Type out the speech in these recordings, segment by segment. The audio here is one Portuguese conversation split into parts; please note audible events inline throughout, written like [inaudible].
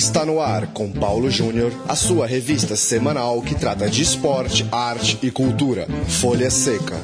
Está no ar com Paulo Júnior, a sua revista semanal que trata de esporte, arte e cultura. Folha Seca.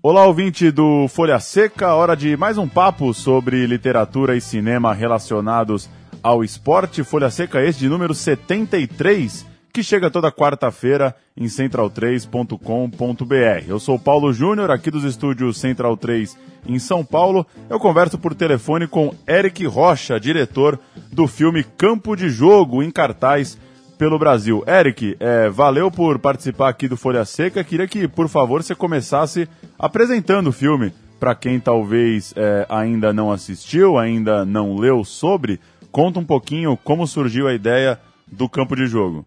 Olá, ouvinte do Folha Seca, hora de mais um papo sobre literatura e cinema relacionados ao esporte. Folha Seca, este de número 73, que chega toda quarta-feira em central3.com.br. Eu sou Paulo Júnior, aqui dos estúdios Central 3 em São Paulo. Eu converso por telefone com Eric Rocha, diretor do filme Campo de Jogo, em cartaz pelo Brasil. Eric, é, valeu por participar aqui do Folha Seca. Queria que, por favor, você começasse apresentando o filme para quem talvez é, ainda não assistiu, ainda não leu sobre. Conta um pouquinho como surgiu a ideia do campo de jogo.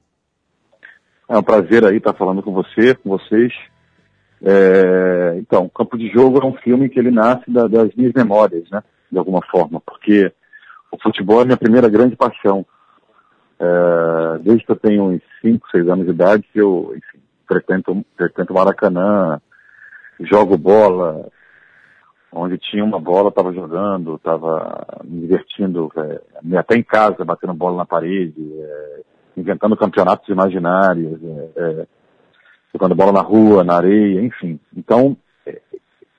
É um prazer aí estar falando com você, com vocês. É, então, Campo de Jogo é um filme que ele nasce da, das minhas memórias, né? De alguma forma, porque o futebol é minha primeira grande paixão. É, desde que eu tenho uns 5, 6 anos de idade, eu enfim, frequento, frequento Maracanã, jogo bola, onde tinha uma bola, estava jogando, estava me divertindo, é, até em casa, batendo bola na parede, é, inventando campeonatos imaginários, é, é jogando bola na rua, na areia, enfim. Então, é,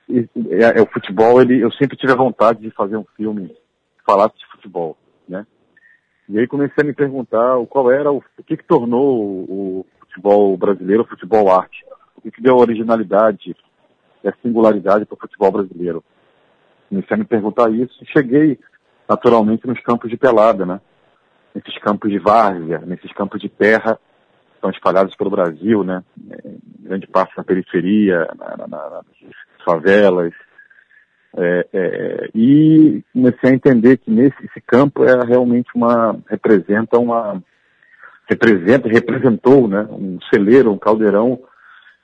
é, é, o futebol, ele, eu sempre tive a vontade de fazer um filme que falasse de futebol, né? E aí comecei a me perguntar qual era o, o que, que tornou o, futebol brasileiro o futebol arte. O que, que deu originalidade a singularidade para o futebol brasileiro. Comecei a me perguntar isso e cheguei naturalmente nos campos de pelada, né? Nesses campos de várzea, nesses campos de terra, estão espalhados pelo Brasil, né? grande parte na periferia, na, na, nas favelas, é, é, e comecei a entender que nesse esse campo é realmente uma representa uma representa representou né um celeiro um caldeirão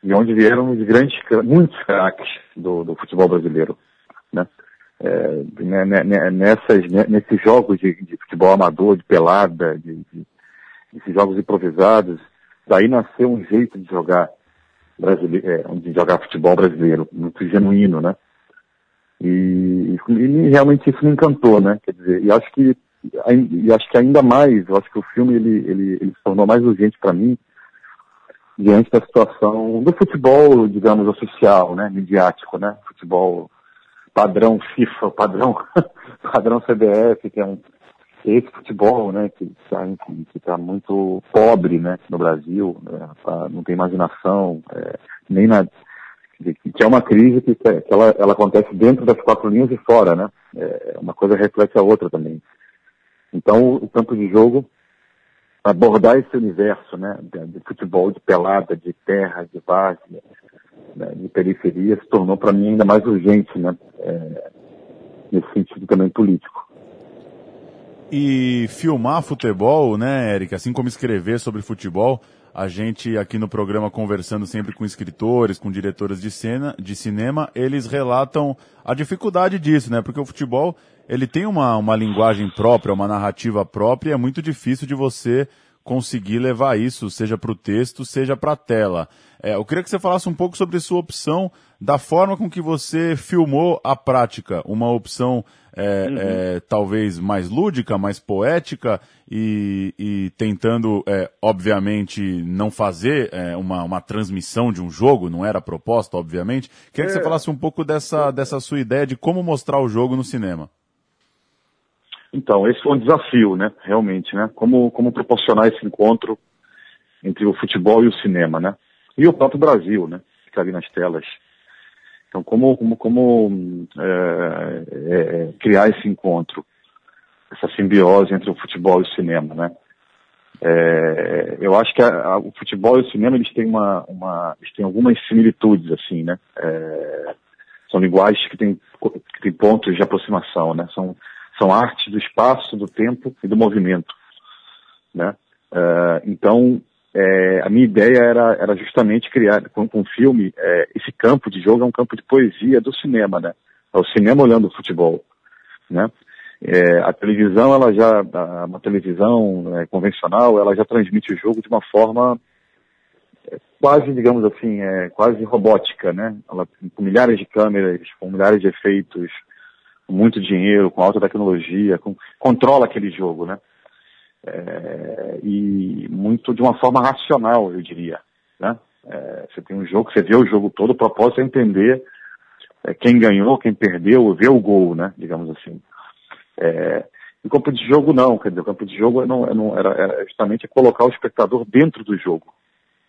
de onde vieram os grandes muitos craques do, do futebol brasileiro né é, né, né, né, nessas nesses jogos de, de, futebol amador de pelada de, de, esses jogos improvisados daí nasceu um jeito de jogar brasileiro é, de jogar futebol brasileiro muito genuíno né e, e, realmente isso me encantou, né? Quer dizer, e acho que e acho que ainda mais, eu acho que o filme ele, ele, ele se tornou mais urgente para mim diante da situação do futebol, digamos, oficial, né? Midiático, né? Futebol padrão FIFA, padrão, [laughs] padrão CBF, que é um esse futebol, né, que está tá muito pobre, né, no Brasil, né, tá, não tem imaginação, é, nem na que é uma crise que, que ela, ela acontece dentro das quatro linhas e fora, né? É, uma coisa reflete a outra também. Então, o campo de jogo, abordar esse universo, né? De, de futebol, de pelada, de terra, de várzea, né, de periferia, se tornou para mim ainda mais urgente, né? É, nesse sentido também político. E filmar futebol, né, Eric, assim como escrever sobre futebol, a gente aqui no programa conversando sempre com escritores, com diretores de cena, de cinema, eles relatam a dificuldade disso, né? Porque o futebol, ele tem uma, uma linguagem própria, uma narrativa própria, e é muito difícil de você conseguir levar isso, seja para o texto, seja para a tela. É, eu queria que você falasse um pouco sobre sua opção, da forma com que você filmou a prática, uma opção é, uhum. é, talvez mais lúdica, mais poética e, e tentando, é, obviamente, não fazer é, uma, uma transmissão de um jogo, não era proposta, obviamente. Queria que você é. falasse um pouco dessa, dessa sua ideia de como mostrar o jogo no cinema. Então, esse foi um desafio, né? Realmente, né? Como, como proporcionar esse encontro entre o futebol e o cinema, né? E o próprio Brasil, né? Fica ali nas telas. Então, como, como, como é, é, criar esse encontro, essa simbiose entre o futebol e o cinema, né? É, eu acho que a, a, o futebol e o cinema eles têm uma, uma eles têm algumas similitudes assim, né? É, são linguagens que têm, que têm pontos de aproximação, né? São são artes do espaço, do tempo e do movimento, né? É, então é, a minha ideia era, era justamente criar com, com o filme é, esse campo de jogo é um campo de poesia do cinema, né? É o cinema olhando o futebol, né? É, a televisão, ela já, uma televisão é, convencional, ela já transmite o jogo de uma forma é quase, digamos assim, é quase robótica, né? Ela, com milhares de câmeras, com milhares de efeitos, muito dinheiro, com alta tecnologia, com, controla aquele jogo, né? É, e muito de uma forma racional, eu diria, né? É, você tem um jogo, você vê o jogo todo, o propósito é entender é, quem ganhou, quem perdeu, ver o gol, né? Digamos assim. É, no campo de jogo não, quer dizer, o campo de jogo não, não era, era, justamente colocar o espectador dentro do jogo,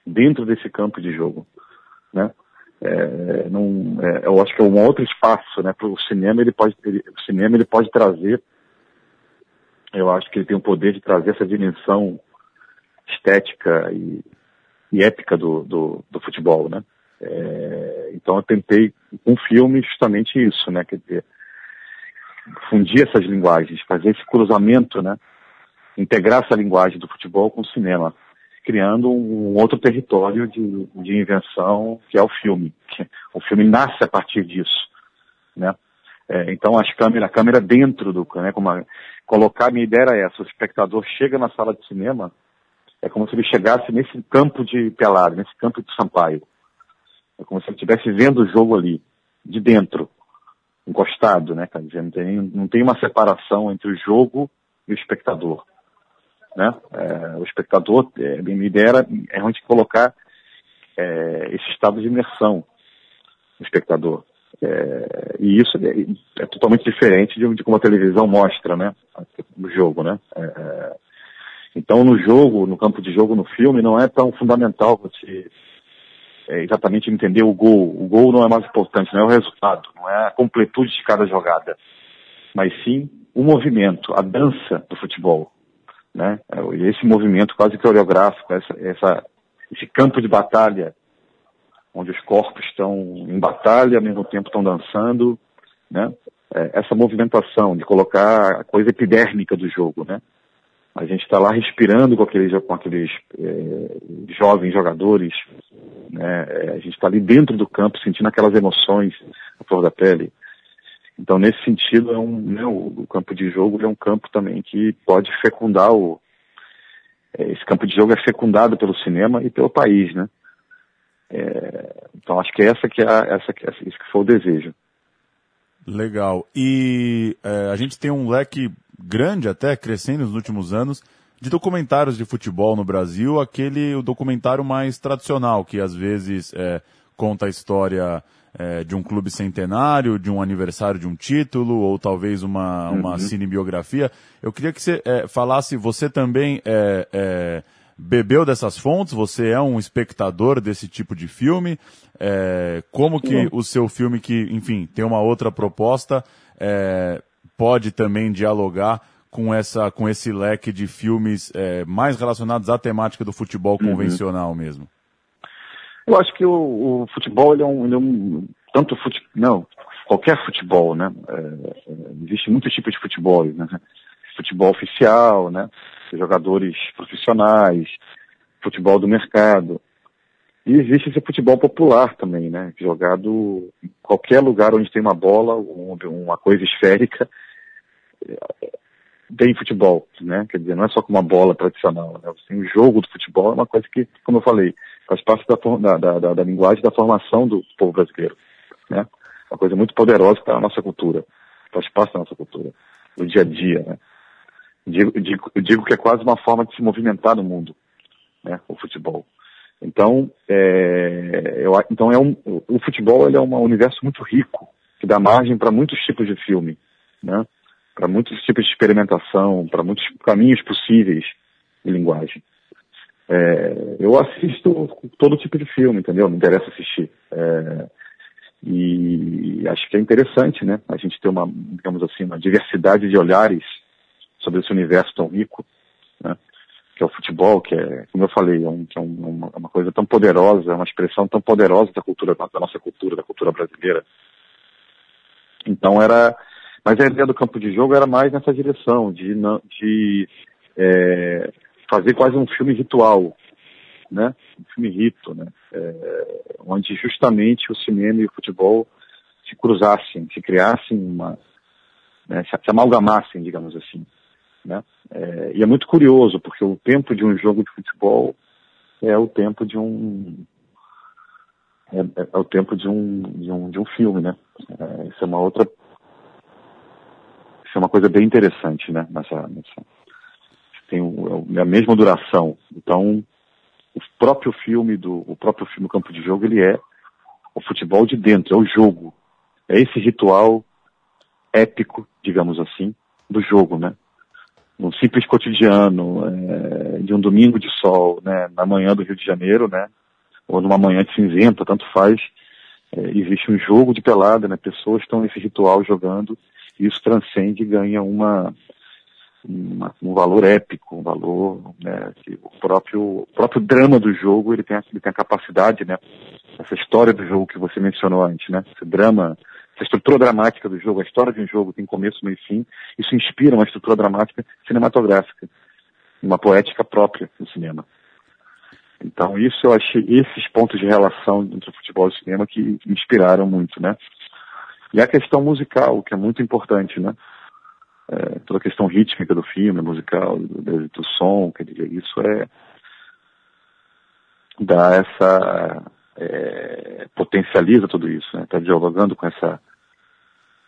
dentro desse campo de jogo, né? É, é, eu acho que é um outro espaço, né? Para o cinema ele pode, ele, o cinema ele pode trazer, eu acho que ele tem o poder de trazer essa dimensão estética e, e épica do, do, do futebol, né? É, então eu tentei com um filme justamente isso, né? Quer dizer, fundir essas linguagens, fazer esse cruzamento, né? Integrar essa linguagem do futebol com o cinema, criando um outro território de, de invenção que é o filme. O filme nasce a partir disso, né? É, então as câmeras, a câmera dentro do, né? Como a, colocar minha ideia era essa: o espectador chega na sala de cinema, é como se ele chegasse nesse campo de pelado, nesse campo de Sampaio. É como se ele estivesse vendo o jogo ali, de dentro encostado, né? Quer dizer, não tem, não tem uma separação entre o jogo e o espectador. Né? É, o espectador, é, é realmente colocar é, esse estado de imersão no espectador. É, e isso é, é, totalmente diferente de, de, como a televisão mostra, né? O jogo, né? É, é, então, no jogo, no campo de jogo, no filme, não é tão fundamental você é, exatamente entender o gol. O gol não é mais importante, não é o resultado, não é a completude de cada jogada, mas sim o movimento, a dança do futebol. Né? É, esse movimento quase coreográfico, essa, essa, esse campo de batalha, onde os corpos estão em batalha, ao mesmo tempo estão dançando, né? É, essa movimentação de colocar a coisa epidérmica do jogo, né? A gente está lá respirando com aqueles, com aqueles é, jovens jogadores, né? É, a gente está ali dentro do campo sentindo aquelas emoções a flor da pele. Então, nesse sentido, é um, né, o, campo de jogo é um campo também que pode fecundar o. É, esse campo de jogo é fecundado pelo cinema e pelo país, né? É, então, acho que essa que é essa que, isso que foi o desejo. Legal. E é, a gente tem um leque grande até, crescendo nos últimos anos, de documentários de futebol no Brasil, aquele o documentário mais tradicional, que às vezes é, conta a história é, de um clube centenário, de um aniversário de um título, ou talvez uma, uma uhum. cinebiografia. Eu queria que você é, falasse, você também é, é, bebeu dessas fontes, você é um espectador desse tipo de filme, é, como que uhum. o seu filme, que, enfim, tem uma outra proposta, é, pode também dialogar com, essa, com esse leque de filmes mais relacionados à temática do futebol uhum. convencional mesmo? Eu acho que o, o futebol ele é, um, ele é um tanto futebol, não, qualquer futebol, né? É, é, existe muitos tipos de futebol, né? Futebol oficial, né? Jogadores profissionais, futebol do mercado. E existe esse futebol popular também, né? Jogado em qualquer lugar onde tem uma bola, uma coisa esférica, tem futebol, né? Quer dizer, não é só com uma bola tradicional, né? Tem o jogo do futebol, é uma coisa que, como eu falei, faz parte da, da, da, da linguagem da formação do povo brasileiro, né? Uma coisa muito poderosa para a nossa cultura, faz parte da nossa cultura, do dia a dia, né? Digo, digo, digo que é quase uma forma de se movimentar no mundo, né? O futebol. Então, é, eu, então é um, o futebol ele é um universo muito rico, que dá margem para muitos tipos de filme, né? para muitos tipos de experimentação, para muitos caminhos possíveis de linguagem. É, eu assisto todo tipo de filme, entendeu? Me interessa assistir. É, e acho que é interessante, né? A gente ter uma, digamos assim, uma diversidade de olhares sobre esse universo tão rico, né? Que é o futebol, que é, como eu falei, é, um, que é uma, coisa tão poderosa, uma expressão tão poderosa da cultura, da nossa cultura, da cultura brasileira. Então era, mas a ideia do campo de jogo era mais nessa direção, de, de é, fazer quase um filme ritual, né? Um filme rito, né? É, onde justamente o cinema e o futebol se cruzassem, se criassem uma, né? se, se amalgamassem, digamos assim, né? É, e é muito curioso porque o tempo de um jogo de futebol é o tempo de um é, é, é o tempo de um, de um de um filme, né? É, isso é uma outra isso é uma coisa bem interessante, né? Nessa, nessa é a mesma duração. Então, o próprio filme do o próprio filme Campo de Jogo ele é o futebol de dentro, é o jogo, é esse ritual épico, digamos assim, do jogo, né? Um simples cotidiano é, de um domingo de sol, né? Na manhã do Rio de Janeiro, né? Ou numa manhã de cinzenta, tanto faz. É, existe um jogo de pelada, né? Pessoas estão nesse ritual jogando e isso transcende e ganha uma, um valor épico, um valor, né? Que o próprio, o próprio drama do jogo ele tem, ele tem a capacidade, né? Essa história do jogo que você mencionou antes, né? Esse drama essa estrutura dramática do jogo, a história de um jogo tem começo, meio e fim, isso inspira uma estrutura dramática cinematográfica, uma poética própria do cinema. Então isso eu achei, esses pontos de relação entre o futebol e o cinema que inspiraram muito, né? E a questão musical, que é muito importante, né? É, toda a questão rítmica do filme, musical, do, do som, quer dizer, isso é dá essa é, potencializa tudo isso, né? Está dialogando com essa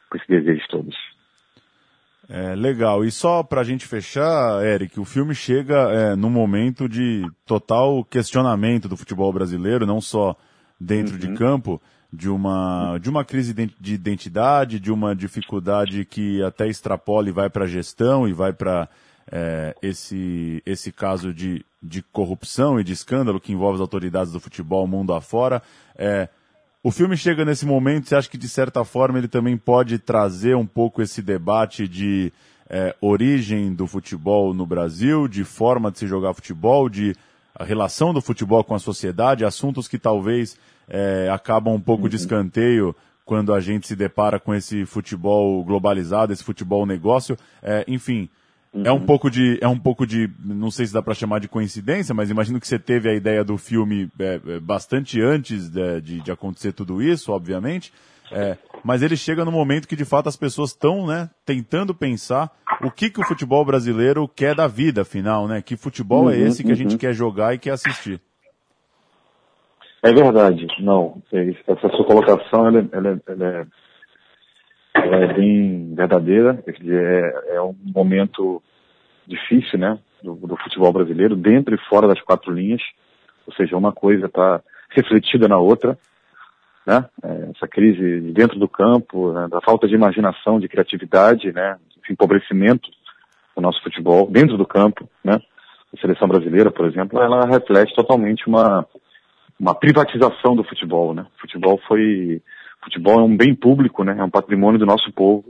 com esses desejos todos. É, legal. E só para a gente fechar, Eric, o filme chega é, num momento de total questionamento do futebol brasileiro, não só dentro uhum. de campo, de uma, de uma crise de identidade, de uma dificuldade que até extrapola e vai para a gestão e vai para é, esse, esse caso de, de corrupção e de escândalo que envolve as autoridades do futebol mundo afora. É, o filme chega nesse momento, você acha que de certa forma ele também pode trazer um pouco esse debate de é, origem do futebol no Brasil, de forma de se jogar futebol, de a relação do futebol com a sociedade, assuntos que talvez é, acabam um pouco uhum. de escanteio quando a gente se depara com esse futebol globalizado, esse futebol negócio. É, enfim, Uhum. É um pouco de, é um pouco de, não sei se dá para chamar de coincidência, mas imagino que você teve a ideia do filme é, é, bastante antes de, de, de, acontecer tudo isso, obviamente. É, mas ele chega no momento que de fato as pessoas estão, né, tentando pensar o que que o futebol brasileiro quer da vida, afinal, né? Que futebol é uhum, é esse que a gente uhum. quer jogar e quer assistir? É verdade, não. Essa sua colocação, ela, ela, ela é ela é bem verdadeira, é, é um momento difícil, né, do, do, futebol brasileiro, dentro e fora das quatro linhas, ou seja, uma coisa está refletida na outra, né, é, essa crise dentro do campo, né, da falta de imaginação, de criatividade, né, empobrecimento do nosso futebol dentro do campo, né, a seleção brasileira, por exemplo, ela reflete totalmente uma, uma privatização do futebol, né, o futebol foi futebol é um bem público, né? É um patrimônio do nosso povo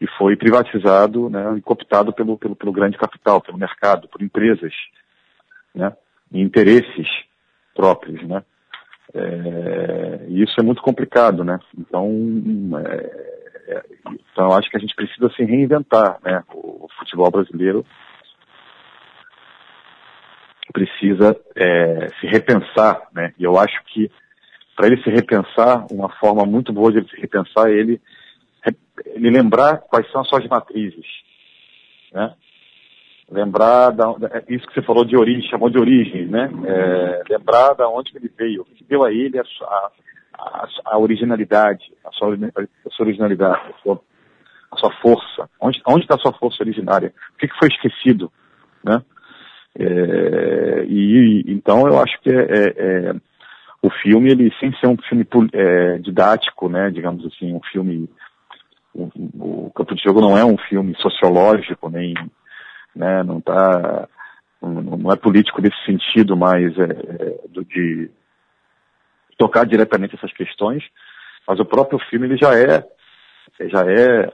e foi privatizado, né? E cooptado pelo, pelo, pelo grande capital, pelo mercado, por empresas, né? E interesses próprios, né? É, isso é muito complicado, né? Então, é, é, então acho que a gente precisa se reinventar, né? O, o futebol brasileiro precisa é, se repensar, né? E eu acho que para ele se repensar, uma forma muito boa de ele se repensar é ele, ele lembrar quais são as suas matrizes. Né? Lembrar da, é isso que você falou de origem, chamou de origem, né? É, lembrar da onde ele veio, o que deu a ele a, a, a originalidade, a sua, a sua originalidade, a sua, a sua força. Onde está a sua força originária? O que, que foi esquecido, né? É, e então eu acho que é, é, é o filme, ele sem ser um filme é, didático, né, digamos assim, um filme, o, o, Campo de Jogo não é um filme sociológico, nem, né, não tá, não, não é político nesse sentido, mas é, é, de tocar diretamente essas questões, mas o próprio filme, ele já é, já é,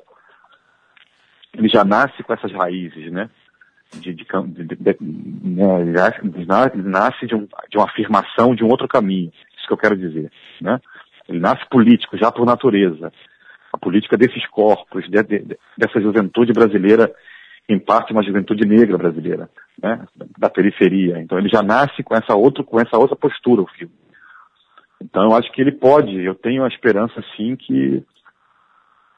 ele já nasce com essas raízes, né, de, de, de, de né, nasce de, um, de uma afirmação de um outro caminho. Isso que eu quero dizer. Né? Ele nasce político, já por natureza. A política desses corpos, de, de, dessa juventude brasileira, em parte uma juventude negra brasileira, né? da periferia. Então ele já nasce com essa, com essa outra postura, o filme. Então eu acho que ele pode, eu tenho a esperança sim que,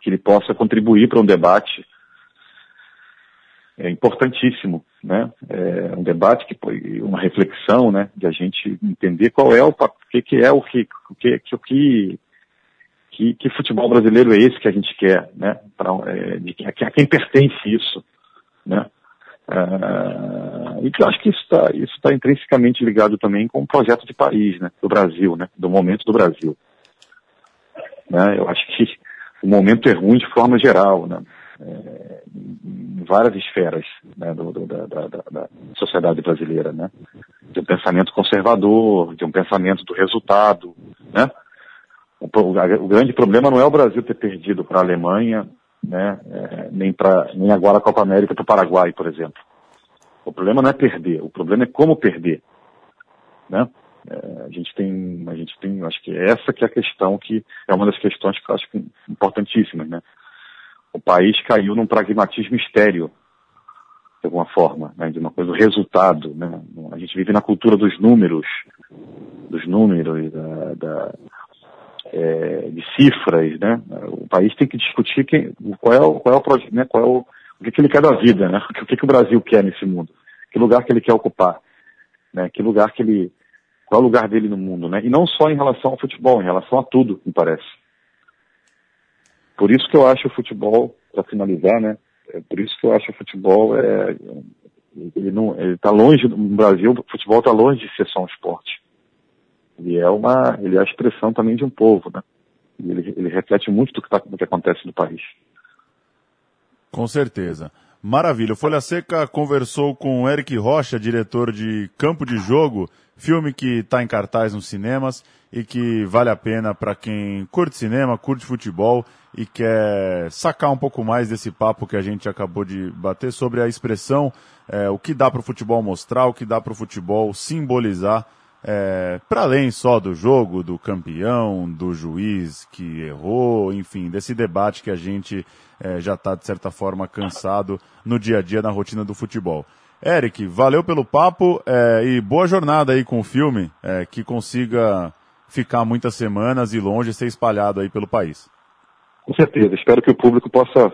que ele possa contribuir para um debate é importantíssimo né? É um debate que uma reflexão, né? De a gente entender qual é o que, que é o que o que, o que que, que futebol brasileiro é esse que a gente quer, né? Pra, é, a quem pertence isso, né? Uh, e que eu acho que isso está isso tá intrinsecamente ligado também com o projeto de país, né? Do Brasil, né? Do momento do Brasil. Né? Eu acho que o momento é ruim de forma geral, né? É, em várias esferas né, do, do, da, da, da, sociedade brasileira, né? De um pensamento conservador, de um pensamento do resultado, né? O, o grande problema não é o Brasil ter perdido para a Alemanha, né? É, nem para nem agora a Copa América para o Paraguai, por exemplo. O problema não é perder, o problema é como perder, né? É, a gente tem, a gente tem, acho que essa que é a questão que é uma das questões que eu acho importantíssimas, né? O país caiu num pragmatismo estéreo, de alguma forma, né? de uma coisa do resultado, né? A gente vive na cultura dos números, dos números, da, da é, de cifras, né? O país tem que discutir quem, qual é o, qual é o né? Qual é o, o que, que ele quer da vida, né? O que, que o Brasil quer nesse mundo? Que lugar que ele quer ocupar? Né? Que lugar que ele qual é o lugar dele no mundo, né? E não só em relação ao futebol, em relação a tudo, me parece. Por isso que eu acho o futebol, para finalizar, né? É por isso que eu acho o futebol é ele não ele está longe no Brasil, o futebol está longe de ser só um esporte. Ele é uma ele é a expressão também de um povo, né? Ele, ele reflete muito do que, tá, do que acontece no país. Com certeza. Maravilha. O Folha Seca conversou com Eric Rocha, diretor de Campo de Jogo, filme que está em cartaz nos cinemas e que vale a pena para quem curte cinema, curte futebol e quer sacar um pouco mais desse papo que a gente acabou de bater sobre a expressão, é, o que dá para o futebol mostrar, o que dá para o futebol simbolizar é, para além só do jogo, do campeão, do juiz que errou, enfim, desse debate que a gente é, já está, de certa forma, cansado no dia a dia, na rotina do futebol. Eric, valeu pelo papo é, e boa jornada aí com o filme, é, que consiga ficar muitas semanas e longe ser espalhado aí pelo país. Com certeza, espero que o público possa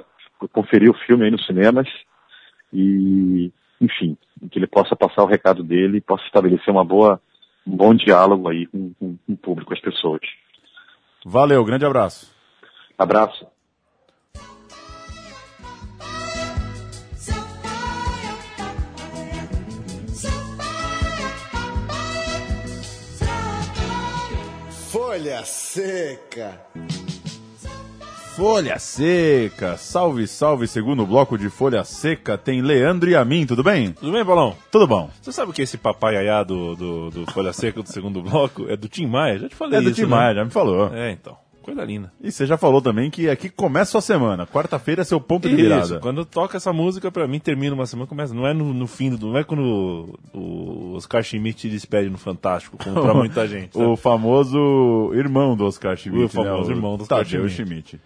conferir o filme aí nos cinemas e, enfim, que ele possa passar o recado dele possa estabelecer uma boa um bom diálogo aí com, com, com o público, com as pessoas. Valeu, grande abraço. Abraço. Folha Seca. Folha Seca. Salve, salve. Segundo bloco de Folha Seca tem Leandro e a mim, tudo bem? Tudo bem, Paulão? Tudo bom. Você sabe que esse papaiaiá do, do, do Folha Seca do segundo bloco é do Tim Maia? Já te falei É do isso, Tim né? Maia, já me falou. É, então. Coisa linda. E você já falou também que aqui começa a semana. Quarta-feira é seu ponto de virada. Isso, quando toca essa música, pra mim, termina uma semana, começa. Não é no, no fim do. Não é quando o Oscar Schmidt te despede no Fantástico, como pra [laughs] muita gente. sabe? O famoso irmão do Oscar Schmidt. O famoso né? irmão do Oscar Tadeu Schmidt. Schmidt.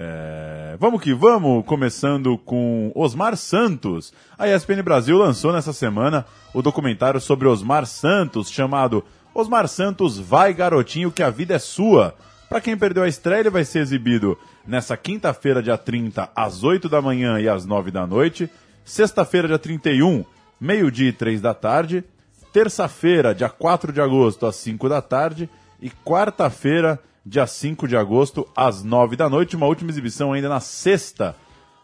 É, vamos que vamos, começando com Osmar Santos. A ESPN Brasil lançou nessa semana o documentário sobre Osmar Santos, chamado Osmar Santos Vai Garotinho, que a vida é sua. Para quem perdeu a estreia, ele vai ser exibido nessa quinta-feira, dia 30, às 8 da manhã e às 9 da noite. Sexta-feira, dia 31, meio-dia e 3 da tarde. Terça-feira, dia 4 de agosto, às 5 da tarde. E quarta-feira, dia 5 de agosto, às 9 da noite. Uma última exibição ainda na sexta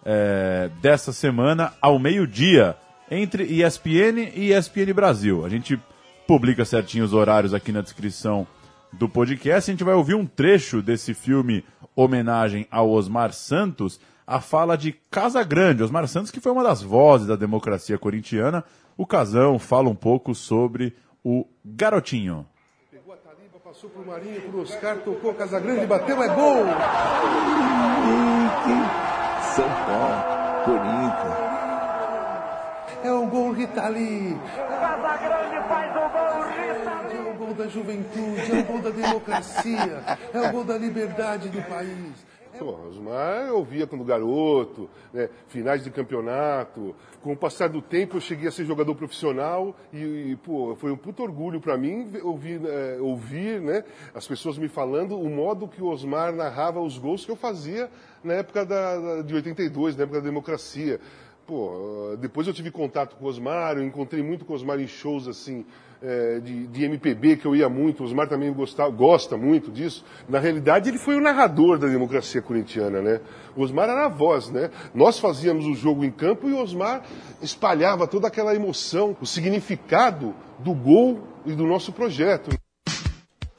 é, dessa semana, ao meio-dia, entre ESPN e ESPN Brasil. A gente publica certinho os horários aqui na descrição do podcast. A gente vai ouvir um trecho desse filme homenagem ao Osmar Santos, a fala de Casa Grande. Osmar Santos, que foi uma das vozes da democracia corintiana. O Casão fala um pouco sobre o garotinho. Passou pro Marinho, pro Oscar, tocou Casagrande, bateu, é gol! São Paulo, Corinthians. É o gol Ritali! Casagrande faz o gol, Rita. É o gol da juventude, é o gol da democracia, é o gol da liberdade do país. Pô, Osmar eu via quando garoto, né, finais de campeonato. Com o passar do tempo eu cheguei a ser jogador profissional e, e, pô, foi um puto orgulho para mim ouvir, eh, ouvir né, as pessoas me falando o modo que o Osmar narrava os gols que eu fazia na época da- de 82, na época da democracia. Pô, depois eu tive contato com o Osmar, eu encontrei muito com o Osmar em shows assim, é, de, de, MPB que eu ia muito, o Osmar também gostava, gosta muito disso. Na realidade, ele foi o narrador da democracia corintiana, né? O Osmar era a voz, né? Nós fazíamos o jogo em campo e o Osmar espalhava toda aquela emoção, o significado do gol e do nosso projeto.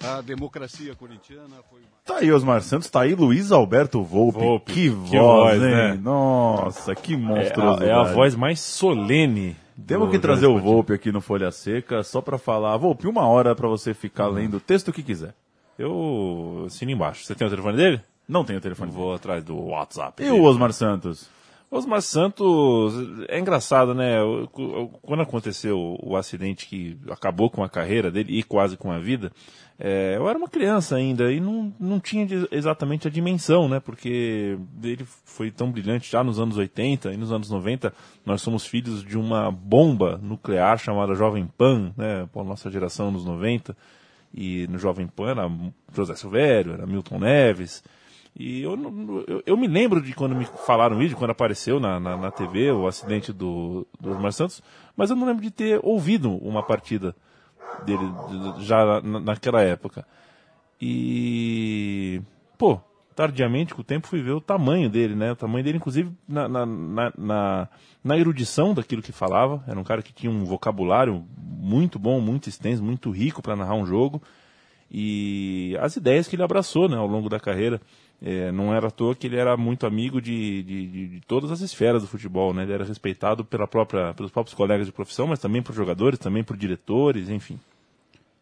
A democracia corintiana foi. Tá aí Osmar Santos, tá aí Luiz Alberto Volpe. Volpe, que, que voz, hein? né? Nossa, que É monstruoso. a, é a voz mais solene. Temos que trazer o Volpe aqui no Folha Seca só pra falar. Volpe, uma hora pra você ficar lendo o texto que quiser. Eu assino embaixo. Você tem o telefone dele? Não tem o telefone. Vou atrás do WhatsApp. E dele. o Osmar Santos? Osmar Santos, é engraçado, né? Quando aconteceu o acidente que acabou com a carreira dele e quase com a vida, é, eu era uma criança ainda e não, não tinha exatamente a dimensão, né? Porque ele foi tão brilhante já nos anos 80 e nos anos 90 nós somos filhos de uma bomba nuclear chamada Jovem Pan, né? Pô, nossa geração nos 90 e no Jovem Pan era José Silvério, era Milton Neves. E eu, eu, eu me lembro de quando me falaram isso, quando apareceu na, na, na TV o acidente do, do Osmar Santos, mas eu não lembro de ter ouvido uma partida dele de- já na, naquela época. E, pô, tardiamente, com o tempo, fui ver o tamanho dele, né? O tamanho dele, inclusive, na, na, na, na, na erudição daquilo que falava. Era um cara que tinha um vocabulário muito bom, muito extenso, muito rico para narrar um jogo e as ideias que ele abraçou né, ao longo da carreira. É, não era à toa que ele era muito amigo de, de, de- de todas as esferas do futebol. Né? Ele era respeitado pela própria, pelos próprios colegas de profissão, mas também por jogadores, também por diretores, enfim.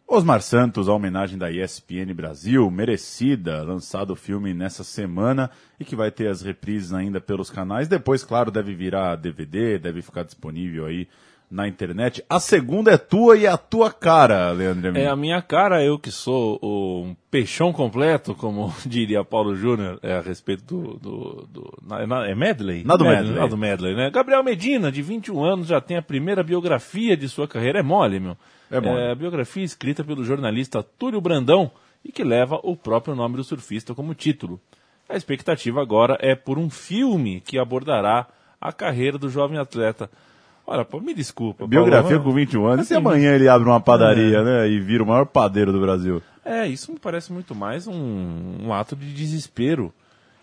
Osmar Santos, a homenagem da ESPN Brasil, merecida, lançado o filme nessa semana e que vai ter as reprises ainda pelos canais. Depois, claro, deve virar DVD, deve ficar disponível aí na internet. A segunda é tua e é a tua cara, Leandro Amin. É a minha cara, eu que sou o- um peixão completo, como [laughs] diria Paulo Júnior, é, a respeito do. do, do- na- na- é Medley? Na do Medley. Na do Medley, né? Gabriel Medina, de 21 anos, já tem a primeira biografia de sua carreira. É mole, meu. É mole. a biografia escrita pelo jornalista Túlio Brandão e que leva o próprio nome do surfista como título. A expectativa agora é por um filme que abordará a carreira do jovem atleta. Olha, pô, me desculpa. Biografia Paulo, com 21 anos. E se Assim, amanhã ele abre uma padaria, né? E vira o maior padeiro do Brasil. É, isso me parece muito mais um, um ato de desespero.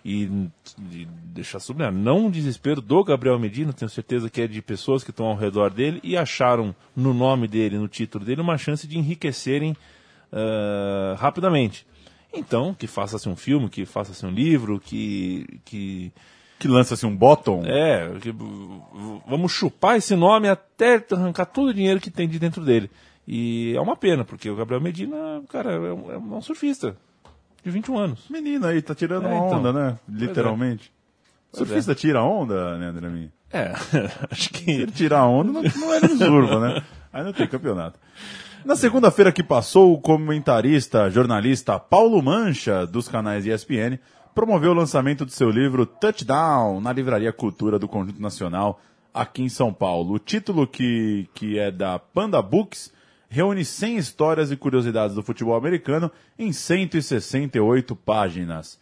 E de deixar sublinhar, não um desespero do Gabriel Medina, tenho certeza que é de pessoas que estão ao redor dele e acharam no nome dele, no título dele, uma chance de enriquecerem ah, rapidamente. Então, que faça-se um filme, que faça-se um livro, que, que Que lança-se um bottom. é, que, vamos chupar esse nome até arrancar todo o dinheiro que tem de dentro dele. E é uma pena, porque o Gabriel Medina, cara, é um, é um surfista de 21 anos. Menino aí, tá tirando É, uma então. onda, né? Literalmente. Pois Surfista tira onda, Leandro Amin? É, [laughs] acho Se que. ele tirar onda, não, não é surfa, né? Aí não tem campeonato. Na segunda-feira que passou, o comentarista, jornalista Paulo Mancha, dos canais ESPN, promoveu o lançamento do seu livro Touchdown na Livraria Cultura do Conjunto Nacional, aqui em São Paulo. O título, que, que é da Panda Books, reúne 100 histórias e curiosidades do futebol americano em 168 páginas.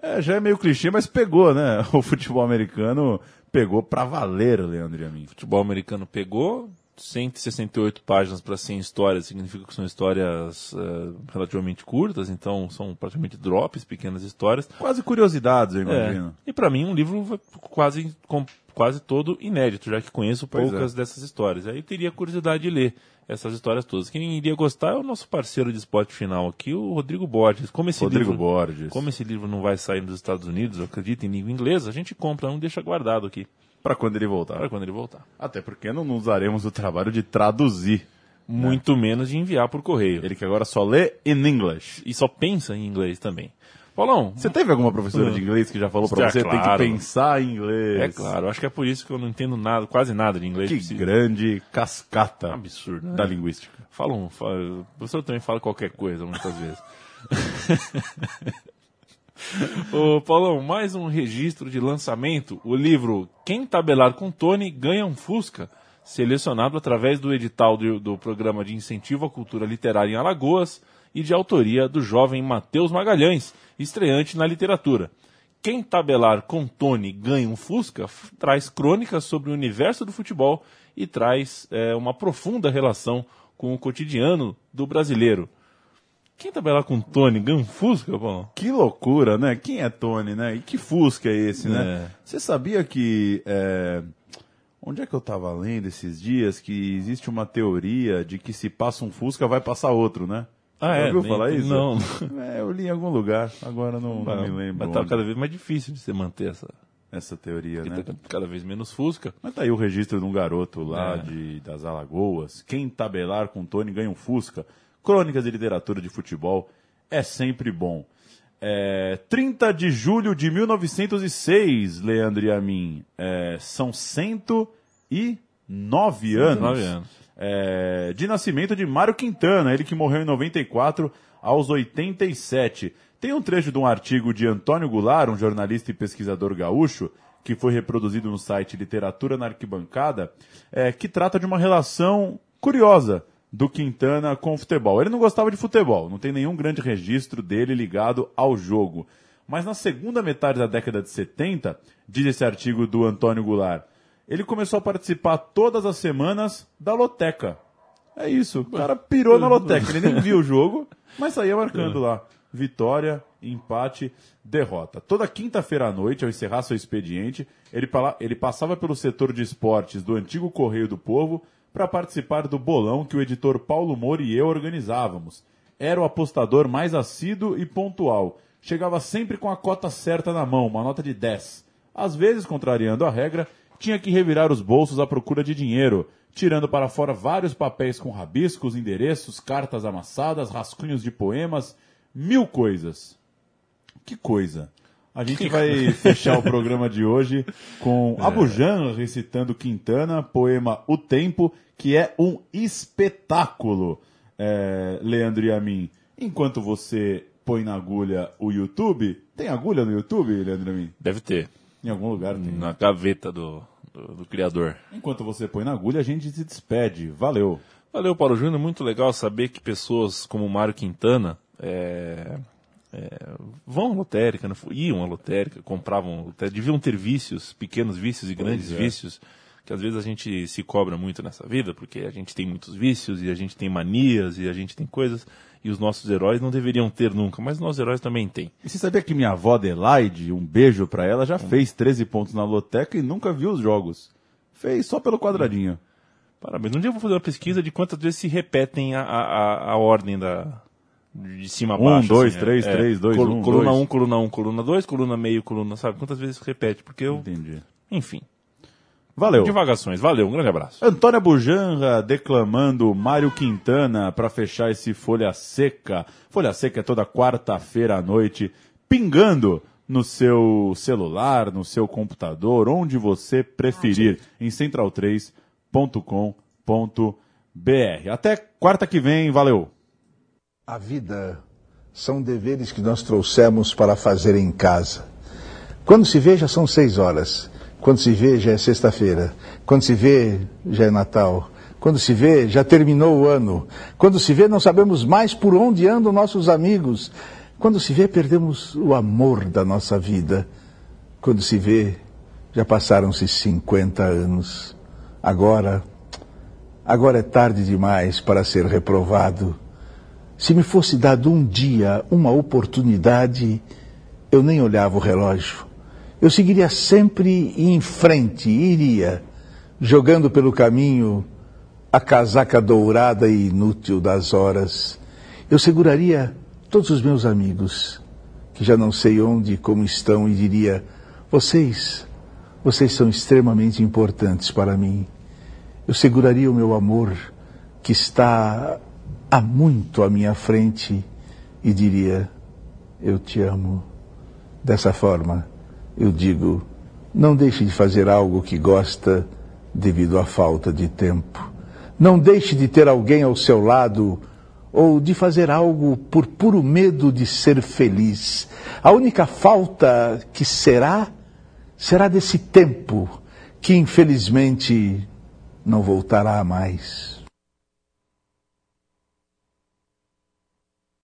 É, já é meio clichê, mas pegou, né? [laughs] O futebol americano pegou pra valer, Leandro e a mim. Futebol americano pegou 168 páginas para 100 histórias, significa que são histórias eh, relativamente curtas, então são praticamente drops, pequenas histórias. Quase curiosidades, eu É, imagino. e para mim um livro quase, com- quase todo inédito, já que conheço Pois poucas é. dessas histórias. Aí eu teria curiosidade de ler essas histórias todas. Quem iria gostar é o nosso parceiro de esporte final aqui, o Rodrigo Borges. Como esse Rodrigo livro, Borges. Como esse livro não vai sair nos Estados Unidos, eu acredito, em língua inglesa, a gente compra um e deixa guardado aqui, Pra quando ele voltar. para quando ele voltar. Até porque não nos daremos o trabalho de traduzir. Muito menos de enviar por correio. Ele que agora só lê in English. E só pensa em inglês também. Paulão, Você teve alguma professora de inglês que já falou pra É, você tem que claro. pensar em inglês? é claro, acho que é por isso que eu não entendo nada, quase nada de inglês. Que Preciso- grande cascata Absurdo, né? da linguística. Fala um, fala, o professor também fala qualquer coisa muitas vezes. [laughs] [laughs] Ô, Paulão, mais um registro de lançamento. O livro Quem Tabelar com Tony ganha um Fusca, selecionado através do edital do, do Programa de Incentivo à Cultura Literária em Alagoas e de autoria do jovem Matheus Magalhães, estreante na literatura. Quem tabelar com Tony ganha um Fusca traz crônicas sobre o universo do futebol e traz é, uma profunda relação com o cotidiano do brasileiro. Quem tabelar com Tony ganha um Fusca, bom? Que loucura, né? Quem é Tony, né? E que Fusca é esse, né? É. Você sabia que. é, Onde é que eu tava lendo esses dias que existe uma teoria de que se passa um Fusca vai passar outro, né? Ah, é? ouviu falar isso? Não. [laughs] É, eu li em algum lugar, agora não, não me lembro. Mas tá onde. cada vez mais difícil de você manter essa. Essa teoria, porque né? tá cada vez menos Fusca. Mas tá aí o registro de um garoto lá É. de, das Alagoas. Quem tabelar com Tony ganha um Fusca. Crônicas de literatura de futebol é sempre bom. É, 30 de julho de 1906, Leandro e a mim. É, são 109 anos. 109 anos. É, de nascimento de Mário Quintana, ele que morreu em 94 aos 87. Tem um trecho de um artigo de Antônio Goulart, um jornalista e pesquisador gaúcho, que foi reproduzido no site Literatura na Arquibancada, é, que trata de uma relação curiosa do Quintana com futebol. Ele não gostava de futebol, não tem nenhum grande registro dele ligado ao jogo. Mas na segunda metade da década de 70, diz esse artigo do Antônio Goulart, ele começou a participar todas as semanas da loteca. É isso, o cara pirou na loteca, ele nem viu o jogo, mas saía marcando lá. Vitória, empate, derrota. Toda quinta-feira à noite, ao encerrar seu expediente, ele passava pelo setor de esportes do antigo Correio do Povo para participar do bolão que o editor Paulo Moura e eu organizávamos. Era o apostador mais assíduo e pontual. Chegava sempre com a cota certa na mão, uma nota de 10. Às vezes, contrariando a regra, tinha que revirar os bolsos à procura de dinheiro, tirando para fora vários papéis com rabiscos, endereços, cartas amassadas, rascunhos de poemas, mil coisas. Que coisa! A gente vai fechar o programa de hoje com [laughs] Abujan recitando Quintana, poema O Tempo, que é um espetáculo, é, Leandro e a mim. Enquanto você põe na agulha o YouTube, tem agulha no YouTube, Leandro e a mim? Deve ter. Em algum lugar tem. Na gaveta do, do, do criador. Enquanto você põe na agulha, a gente se despede. Valeu. Valeu, Paulo Júnior. Muito legal saber que pessoas como Mário Quintana é, é, vão à lotérica, iam à lotérica, compravam, lotérica, deviam ter vícios, pequenos vícios e grandes é. vícios, que às vezes a gente se cobra muito nessa vida, porque a gente tem muitos vícios e a gente tem manias e a gente tem coisas, e os nossos heróis não deveriam ter nunca, mas nossos heróis também têm. E você sabia que minha avó Adelaide, um beijo pra ela, já fez 13 pontos na loteca e nunca viu os jogos. Fez só pelo quadradinho. Parabéns. Um dia eu vou fazer uma pesquisa de quantas vezes se repetem a, a, a ordem da, de cima a Um, baixo. dois, assim, três, é. três, dois, Colu- um, Coluna dois. 1, um, coluna 1, um, coluna 2, coluna meio, coluna, sabe? Quantas vezes repete? Porque eu, Entendi. enfim, Valeu. divagações. Valeu, um grande abraço. Antônia Bujanra declamando Mário Quintana para fechar esse Folha Seca. Folha Seca é toda quarta-feira à noite, pingando no seu celular, no seu computador, onde você preferir, em central3.com.br. Até quarta que vem, valeu! A vida são deveres que nós trouxemos para fazer em casa. Quando se vê, já são seis horas. Quando se vê, já é sexta-feira. Quando se vê, já é Natal. Quando se vê, já terminou o ano. Quando se vê, não sabemos mais por onde andam nossos amigos. Quando se vê, perdemos o amor da nossa vida. Quando se vê, já passaram-se 50 anos. Agora, agora é tarde demais para ser reprovado. Se me fosse dado um dia, uma oportunidade, eu nem olhava o relógio. Eu seguiria sempre em frente, iria, jogando pelo caminho a casaca dourada e inútil das horas. Eu seguraria todos os meus amigos, que já não sei onde e como estão, e diria: Vocês, vocês são extremamente importantes para mim. Eu seguraria o meu amor, que está há muito à minha frente, e diria: Eu te amo. Dessa forma, eu digo: não deixe de fazer algo que gosta devido à falta de tempo. Não deixe de ter alguém ao seu lado ou de fazer algo por puro medo de ser feliz. A única falta que será, será desse tempo que infelizmente não voltará mais.